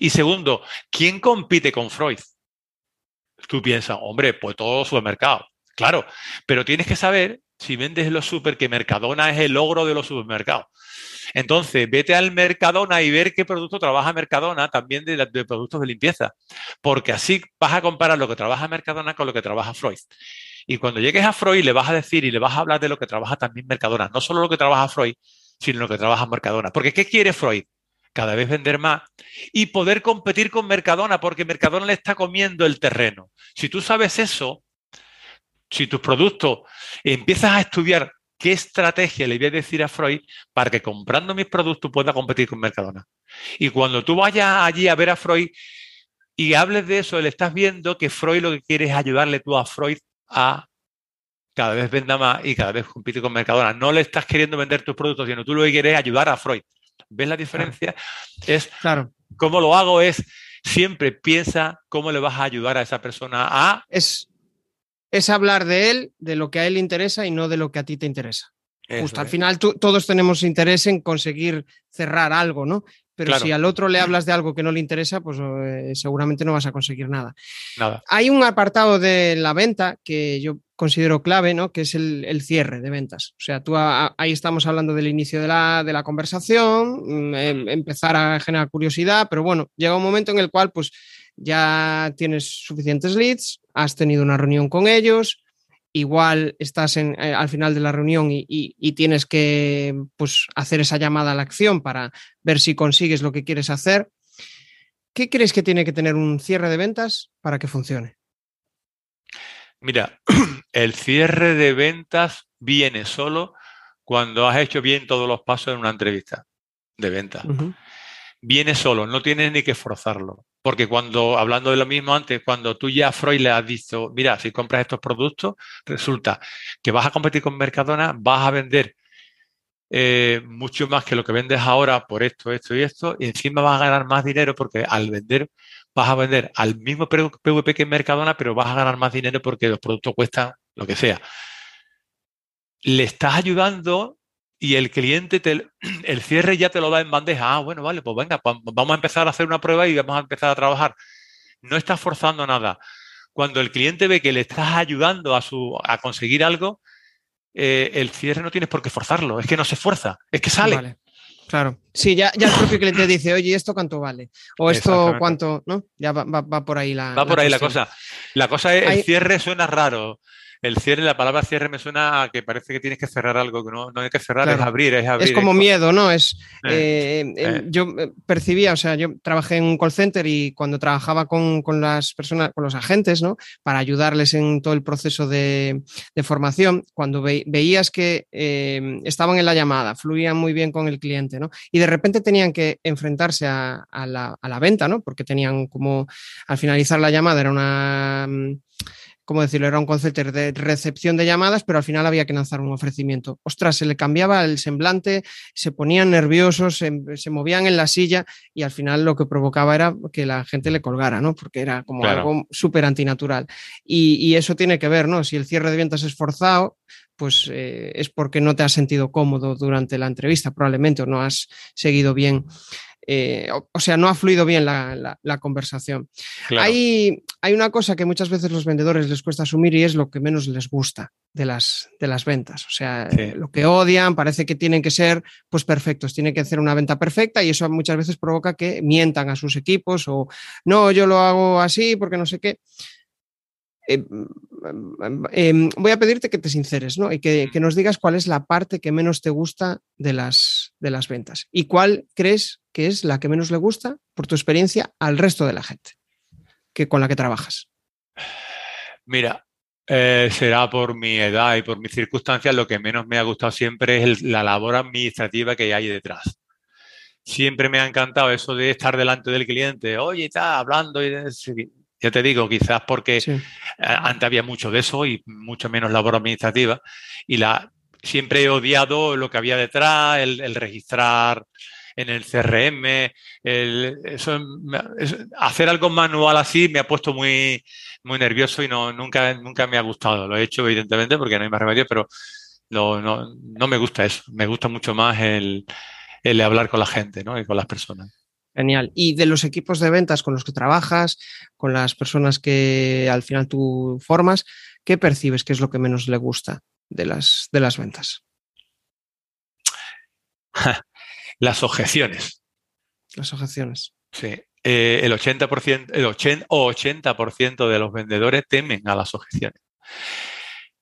Y segundo, ¿quién compite con Freud? tú piensas, hombre, pues todo supermercado. Claro, pero tienes que saber si vendes en los super que Mercadona es el logro de los supermercados. Entonces, vete al Mercadona y ver qué producto trabaja Mercadona también de, de, productos de limpieza, porque así vas a comparar lo que trabaja Mercadona con lo que trabaja Freud. Y cuando llegues a Freud le vas a decir y le vas a hablar de lo que trabaja también Mercadona, no solo lo que trabaja Freud, sino lo que trabaja Mercadona. Porque ¿qué quiere Freud? cada vez vender más y poder competir con Mercadona, porque Mercadona le está comiendo el terreno. Si tú sabes eso, si tus productos empiezas a estudiar qué estrategia le voy a decir a Freud para que comprando mis productos pueda competir con Mercadona. Y cuando tú vayas allí a ver a Freud y hables de eso, le estás viendo que Freud lo que quiere es ayudarle tú a Freud a cada vez venda más y cada vez compite con Mercadona. No le estás queriendo vender tus productos, sino tú lo que quieres es ayudar a Freud. ¿Ves la diferencia? Es
claro.
cómo lo hago es siempre piensa cómo le vas a ayudar a esa persona a.
Es, es hablar de él, de lo que a él le interesa y no de lo que a ti te interesa. Justo, al final todos tenemos interés en conseguir cerrar algo, ¿no? Pero si al otro le hablas de algo que no le interesa, pues eh, seguramente no vas a conseguir nada.
nada.
Hay un apartado de la venta que yo considero clave, ¿no? Que es el, cierre de ventas. O sea, tú ahí estamos hablando del inicio de la, de la conversación, mm, em, empezar a generar curiosidad, pero bueno, llega un momento en el cual pues ya tienes suficientes leads, has tenido una reunión con ellos, igual estás en, eh, al final de la reunión y, tienes que pues, hacer esa llamada a la acción para ver si consigues lo que quieres hacer. ¿Qué crees que tiene que tener un cierre de ventas para que funcione?
Mira, (clears throat) el cierre de ventas viene solo cuando has hecho bien todos los pasos en una entrevista de venta. Viene solo, no tienes ni que forzarlo. Porque cuando, hablando de lo mismo antes, cuando tú ya a Freud le has dicho, mira, si compras estos productos, resulta que vas a competir con Mercadona, vas a vender eh, mucho más que lo que vendes ahora por esto, esto y esto, y encima vas a ganar más dinero porque al vender vas a vender al mismo PVP que Mercadona, pero vas a ganar más dinero porque los productos cuestan lo que sea. Le estás ayudando y el cliente, te, (clears throat) el cierre ya te lo da en bandeja. Ah, bueno, vale, pues venga, pues vamos a empezar a hacer una prueba y vamos a empezar a trabajar. No estás forzando nada. Cuando el cliente ve que le estás ayudando a, su, a conseguir algo, eh, el cierre no tienes por qué forzarlo. Es que no se fuerza, es que sale.
Claro. Sí, ya, ya el propio cliente dice, oye, ¿esto cuánto vale? O esto cuánto, ¿no? Ya va, va, por ahí la.
Va por ahí la cosa. La cosa es, el cierre suena raro el cierre, la palabra cierre me suena a que parece que tienes que cerrar algo, que no, no hay que cerrar, es abrir, es abrir.
Es como miedo, ¿no? Es, eh, eh, eh. Yo percibía, o sea, yo trabajé en un call center y cuando trabajaba con, las personas, con los agentes, ¿no? Para ayudarles en todo el proceso de, formación, cuando veías que estaban en la llamada, fluían muy bien con el cliente, ¿no? Y de repente tenían que enfrentarse a, la, a la venta, ¿no? Porque tenían como, al finalizar la llamada, era una ¿cómo decirlo? Era un concepto de recepción de llamadas, pero al final había que lanzar un ofrecimiento. Ostras, se le cambiaba el semblante, se ponían nerviosos, se, movían en la silla y al final lo que provocaba era que la gente le colgara, ¿no? Porque era como algo súper antinatural. Y, eso tiene que ver, ¿no? Si el cierre de ventas es forzado, pues eh, es porque no te has sentido cómodo durante la entrevista, probablemente, o no has seguido bien eh, o, sea, no ha fluido bien la, conversación. Hay, hay, una cosa que muchas veces los vendedores les cuesta asumir y es lo que menos les gusta de las, de las ventas. O sea, lo que odian parece que tienen que ser pues perfectos, tienen que hacer una venta perfecta y eso muchas veces provoca que mientan a sus equipos o no, yo lo hago así porque no sé qué. Eh, em, voy a pedirte que te sinceres ¿no? y que, que, nos digas cuál es la parte que menos te gusta de las, de las ventas y cuál crees que es la que menos le gusta, por tu experiencia, al resto de la gente que con la que trabajas.
Mira, eh, será por mi edad y por mis circunstancias, lo que menos me ha gustado siempre es la labor administrativa que hay detrás. Siempre me ha encantado eso de estar delante del cliente, oye, está hablando y ya te digo, quizás porque antes había mucho de eso y mucho menos labor administrativa. Y la, siempre he odiado lo que había detrás, el, registrar en el CRM, eso, hacer algo manual así me ha puesto muy, muy nervioso y no, nunca, nunca me ha gustado. Lo he hecho, evidentemente, porque no hay más remedio, pero no, no, me gusta eso. Me gusta mucho más el, el hablar con la gente ¿no? y con las personas.
Genial. Y de los equipos de ventas con los que trabajas, con las personas que al final tú formas, ¿qué percibes que es lo que menos le gusta de las, de las ventas?
Las objeciones.
Las objeciones.
Sí. Eh, el 80%, el 80 o 80% de los vendedores temen a las objeciones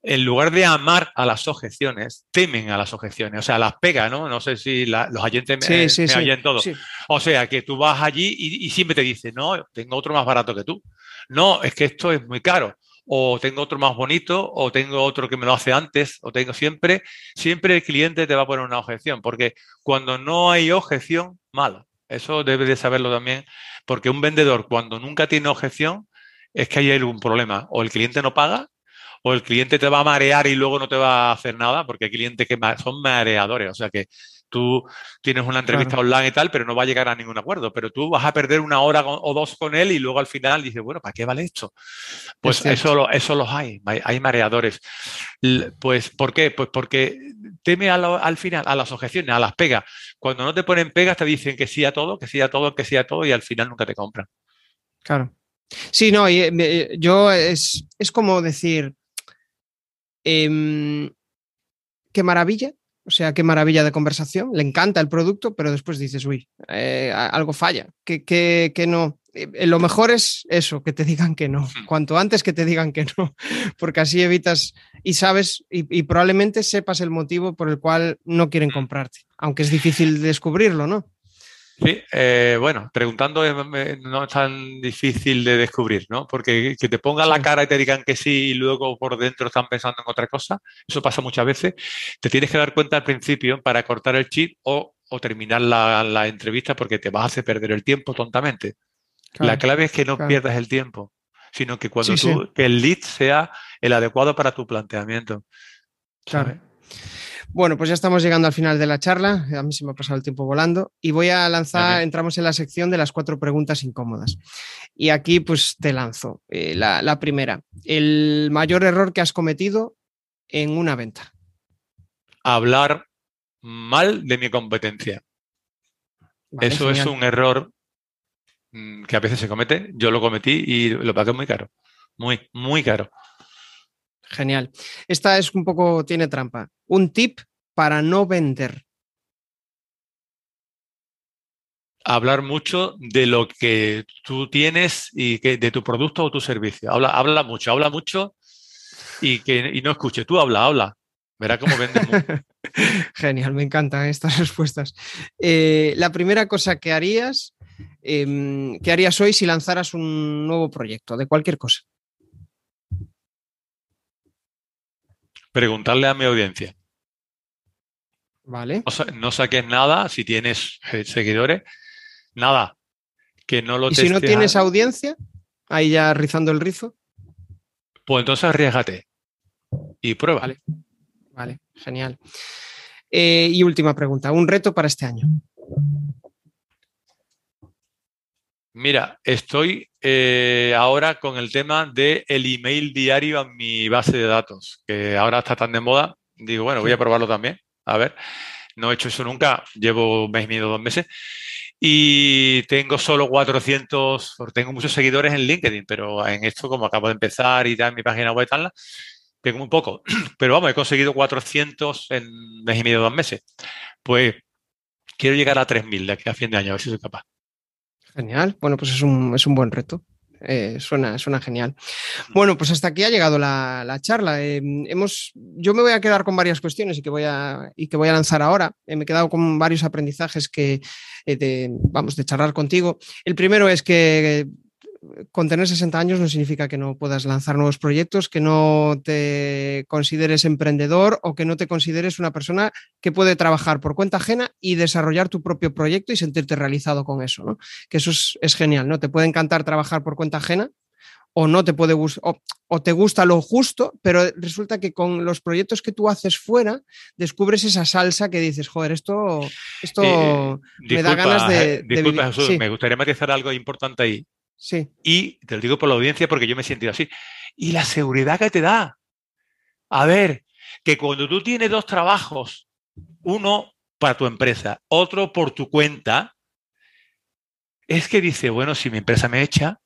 en lugar de amar a las objeciones, temen a las objeciones, o sea, las pega, ¿no? No sé si los agentes me, sí, oyen todo. O sea, que tú vas allí y, siempre te dicen, no, tengo otro más barato que tú. No, es que esto es muy caro. O tengo otro más bonito, o tengo otro que me lo hace antes, o tengo siempre, siempre el cliente te va a poner una objeción, porque cuando no hay objeción, malo. Eso debe de saberlo también, porque un vendedor cuando nunca tiene objeción, es que hay algún problema. O el cliente no paga, o el cliente te va a marear y luego no te va a hacer nada, porque hay clientes que son mareadores, o sea que tú tienes una entrevista online y tal, pero no va a llegar a ningún acuerdo, pero tú vas a perder una hora o dos con él y luego al final dices, bueno, ¿para qué vale esto? Pues eso, eso los hay, hay mareadores. Pues, ¿por qué? Pues porque teme al final a las objeciones, a las pegas. Cuando no te ponen pegas te dicen que sí a todo, que sí a todo, que sí a todo y al final nunca te compran.
Claro. Sí, no, y, yo es, es como decir, Em, qué maravilla, o sea, qué maravilla de conversación, le encanta el producto, pero después dices, uy, eh, algo falla, que, que, no. Eh, lo mejor es eso, que te digan que no, cuanto antes que te digan que no, (laughs) porque así evitas y sabes y, probablemente sepas el motivo por el cual no quieren comprarte, aunque es difícil descubrirlo, ¿no?
Sí, eh, bueno, preguntando no es tan difícil de descubrir, ¿no? Porque que te pongan la cara y te digan que sí y luego por dentro están pensando en otra cosa, eso pasa muchas veces. Te tienes que dar cuenta al principio para cortar el chip o, terminar la, entrevista porque te vas a hacer perder el tiempo tontamente. la clave es que no pierdas el tiempo, sino que cuando tú, que el lead sea el adecuado para tu planteamiento.
Claro. Bueno, pues ya estamos llegando al final de la charla. A mí se me ha pasado el tiempo volando. Y voy a lanzar, entramos en la sección de las cuatro preguntas incómodas. Y aquí pues te lanzo eh, la, primera. El mayor error que has cometido en una venta.
Hablar mal de mi competencia. Eso es un error mm, que a veces se comete. Yo lo cometí y lo pagué muy caro. Muy, muy caro.
Genial. Esta es un poco, tiene trampa. Un tip para no vender.
Hablar mucho de lo que tú tienes y que, de tu producto o tu servicio. Habla, habla mucho, habla mucho y que y no escuche. Tú habla, habla. Verá cómo vendes. (laughs)
Genial, me encantan estas (laughs) respuestas. Eh, la primera cosa que harías, em, ¿qué harías hoy si lanzaras un nuevo proyecto de cualquier cosa?
Preguntarle a mi audiencia.
Vale.
No, saques nada si tienes eh, seguidores, nada. Que no lo
¿Y si no tienes audiencia? Ahí ya rizando el rizo.
Pues entonces arriesgate y prueba.
Vale, vale genial. Eh, y última pregunta, un reto para este año.
Mira, estoy eh, ahora con el tema del el email diario a mi base de datos, que ahora está tan de moda. Digo, bueno, voy a probarlo también. A ver, no he hecho eso nunca, llevo un mes y medio, dos meses. Y tengo solo 400, tengo muchos seguidores en LinkedIn, pero en esto, como acabo de empezar y tal, mi página web y tal, tengo muy poco. (clears throat) Pero vamos, he conseguido 400 en un mes y medio, dos meses. Pues quiero llegar a 3.000 de aquí a fin de año, a ver si soy capaz.
Genial. Bueno, pues es un, es un buen reto. Eh, suena, suena genial. Bueno, pues hasta aquí ha llegado la, charla. Eh, hemos, yo me voy a quedar con varias cuestiones y que voy a, y que voy a lanzar ahora. Eh, me he quedado con varios aprendizajes que vamos de charlar contigo. El primero es que con tener 60 años no significa que no puedas lanzar nuevos proyectos, que no te consideres emprendedor o que no te consideres una persona que puede trabajar por cuenta ajena y desarrollar tu propio proyecto y sentirte realizado con eso, ¿no? Que eso es, genial, ¿no? Te puede encantar trabajar por cuenta ajena o no te puede gustar, o, te gusta lo justo, pero resulta que con los proyectos que tú haces fuera, descubres esa salsa que dices, joder, esto, esto eh, me da ganas de.
Disculpa, Jesús, me gustaría matizar algo importante ahí.
Sí.
Y te lo digo por la audiencia porque yo me he sentido así. Y la seguridad que te da. A ver, que cuando tú tienes dos trabajos, uno para tu empresa, otro por tu cuenta, es que dice, bueno, si mi empresa me echa,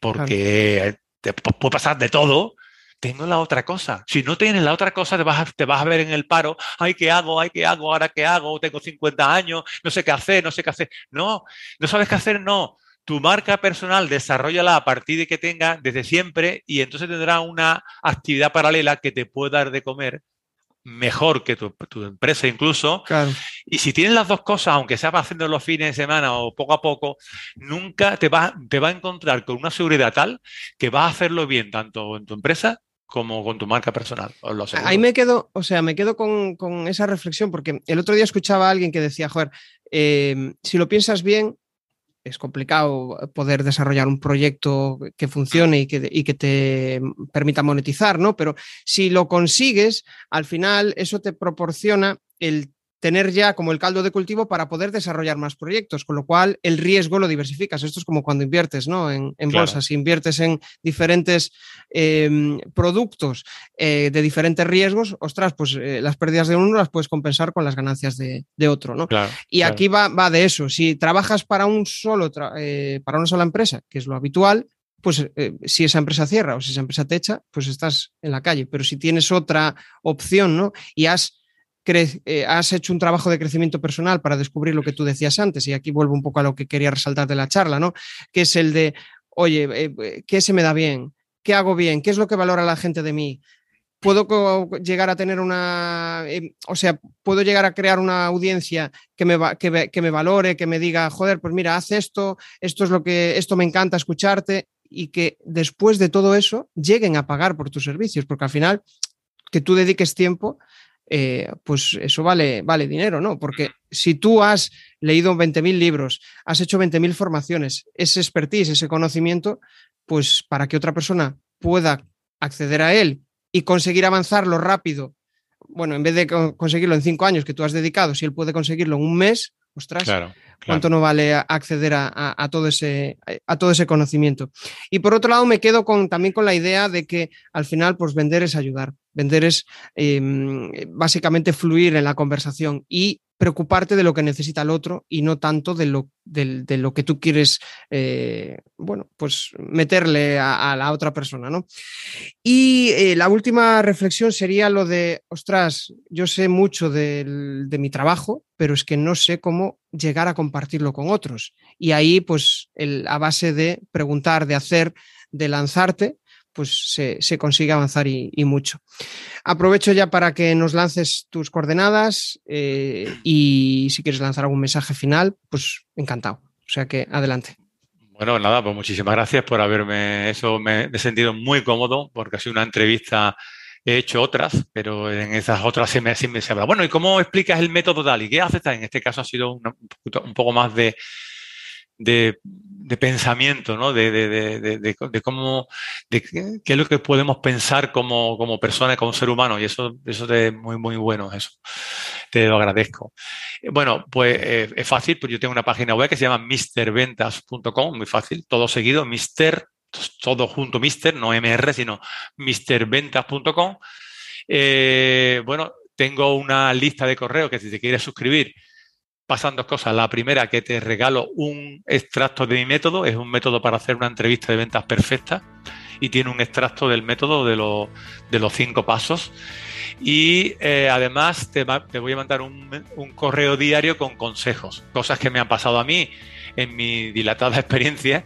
porque te puede pasar de todo, tengo la otra cosa. Si no tienes la otra cosa, te vas, a, te vas a ver en el paro, ay, ¿qué hago? Ay, ¿qué hago? ¿Ahora qué hago? Tengo 50 años, no sé qué hacer, no sé qué hacer. No, no sabes qué hacer, no tu marca personal desarrollala a partir de que tenga desde siempre y entonces tendrá una actividad paralela que te puede dar de comer mejor que tu, empresa incluso. Y si tienes las dos cosas, aunque sea haciendo los fines de semana o poco a poco, nunca te va, te va a encontrar con una seguridad tal que vas a hacerlo bien tanto en tu empresa como con tu marca personal.
Ahí me quedo, o sea, me quedo con, esa reflexión porque el otro día escuchaba a alguien que decía, joder, eh, si lo piensas bien, es complicado poder desarrollar un proyecto que funcione y que, y que, te permita monetizar, ¿no? Pero si lo consigues, al final eso te proporciona el tener ya como el caldo de cultivo para poder desarrollar más proyectos, con lo cual el riesgo lo diversificas. Esto es como cuando inviertes ¿no? en, bolsas, si inviertes en diferentes em, productos eh, de diferentes riesgos, ostras, pues eh, las pérdidas de uno las puedes compensar con las ganancias de, otro. ¿no? y aquí va, va, de eso. Si trabajas para, un solo eh, para una sola empresa, que es lo habitual, pues si esa empresa cierra o si esa empresa te echa, pues estás en la calle. Pero si tienes otra opción ¿no? y has eh, has hecho un trabajo de crecimiento personal para descubrir lo que tú decías antes, y aquí vuelvo un poco a lo que quería resaltar de la charla, ¿no? Que es el de, oye, eh, eh, ¿qué se me da bien? ¿Qué hago bien? ¿Qué es lo que valora la gente de mí? puedo llegar a tener una, o sea, puedo llegar a crear una audiencia que me, que, que, me valore, que me diga, joder, pues mira, haz esto, esto es lo que, esto me encanta escucharte y que después de todo eso lleguen a pagar por tus servicios, porque al final que tú dediques tiempo eh, pues eso vale, vale dinero, ¿no? Porque si tú has leído 20.000 libros, has hecho 20.000 formaciones, ese expertise, ese conocimiento, pues para que otra persona pueda acceder a él y conseguir avanzarlo rápido, bueno, en vez de conseguirlo en cinco años que tú has dedicado, si él puede conseguirlo en un mes, ostras, cuánto no vale acceder a, todo ese, a todo ese conocimiento. Y por otro lado, me quedo con, también con la idea de que al final, pues vender es ayudar. Vender es em, básicamente fluir en la conversación y preocuparte de lo que necesita el otro y no tanto de lo, de, lo que tú quieres, eh, bueno, pues meterle a, la otra persona, ¿no? Y eh, la última reflexión sería lo de, ostras, yo sé mucho de, mi trabajo, pero es que no sé cómo llegar a compartirlo con otros. Y ahí, pues, a base de preguntar, de hacer, de lanzarte, pues se, consigue avanzar y, mucho. Aprovecho ya para que nos lances tus coordenadas eh, y si quieres lanzar algún mensaje final, pues encantado. O sea que adelante.
Bueno, nada, pues muchísimas gracias por haberme, eso me, he sentido muy cómodo porque ha sido una entrevista, he hecho otras, pero en esas otras se me, se habla, bueno, ¿y cómo explicas el método tal? ¿Y qué haces? En este caso ha sido un poco más de, de, pensamiento, ¿no? De, de, cómo, de qué es lo que podemos pensar como, como persona, como ser humano. Y eso, eso es muy, muy bueno, eso. Te lo agradezco. Bueno, pues eh, es fácil, pues yo tengo una página web que se llama misterventas.com, muy fácil, todo seguido, mister, todo junto, mister, no mr, sino misterventas.com. Eh, bueno, tengo una lista de correo que si te quieres suscribir, pasan dos cosas. La primera, que te regalo un extracto de mi método. Es un método para hacer una entrevista de ventas perfecta y tiene un extracto del método de, de los cinco pasos. Y eh, además te, voy a mandar un, correo diario con consejos, cosas que me han pasado a mí en mi dilatada (laughs) experiencia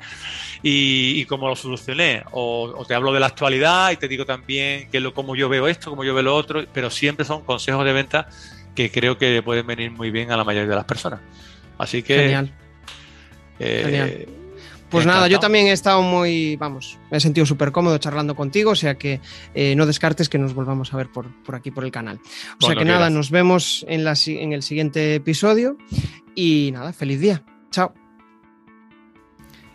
y, cómo lo solucioné. O, te hablo de la actualidad y te digo también que lo, cómo yo veo esto, cómo yo veo lo otro, pero siempre son consejos de venta que creo que pueden venir muy bien a la mayoría de las personas. Así que...
Genial. Eh, Genial. Pues nada, yo también he estado muy, vamos, me he sentido súper cómodo charlando contigo, o sea que eh, no descartes que nos volvamos a ver por, por aquí, por el canal. O sea que nada, nos vemos en, la, en el siguiente episodio y nada, feliz día. Chao.